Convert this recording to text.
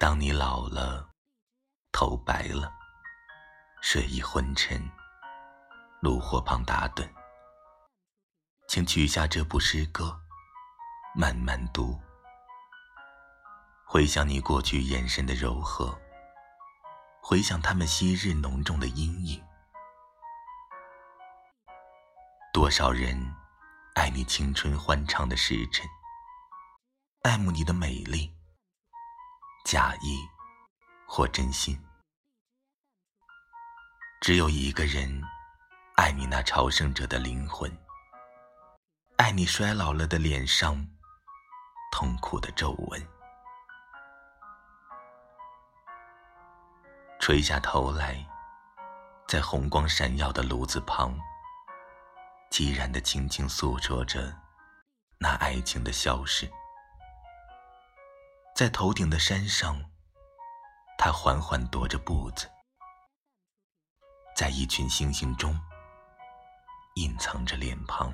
当你老了，头白了，睡意昏沉，炉火旁打盹，请取下这部诗歌，慢慢读，回想你过去眼神的柔和，回想他们昔日浓重的阴影。多少人爱你青春欢畅的时辰，爱慕你的美丽。假意或真心，只有一个人爱你那朝圣者的灵魂，爱你衰老了的脸上痛苦的皱纹。垂下头来，在红光闪耀的炉子旁，寂然的轻轻诉说着那爱情的消逝。在头顶的山上，他缓缓踱着步子，在一群星星中隐藏着脸庞。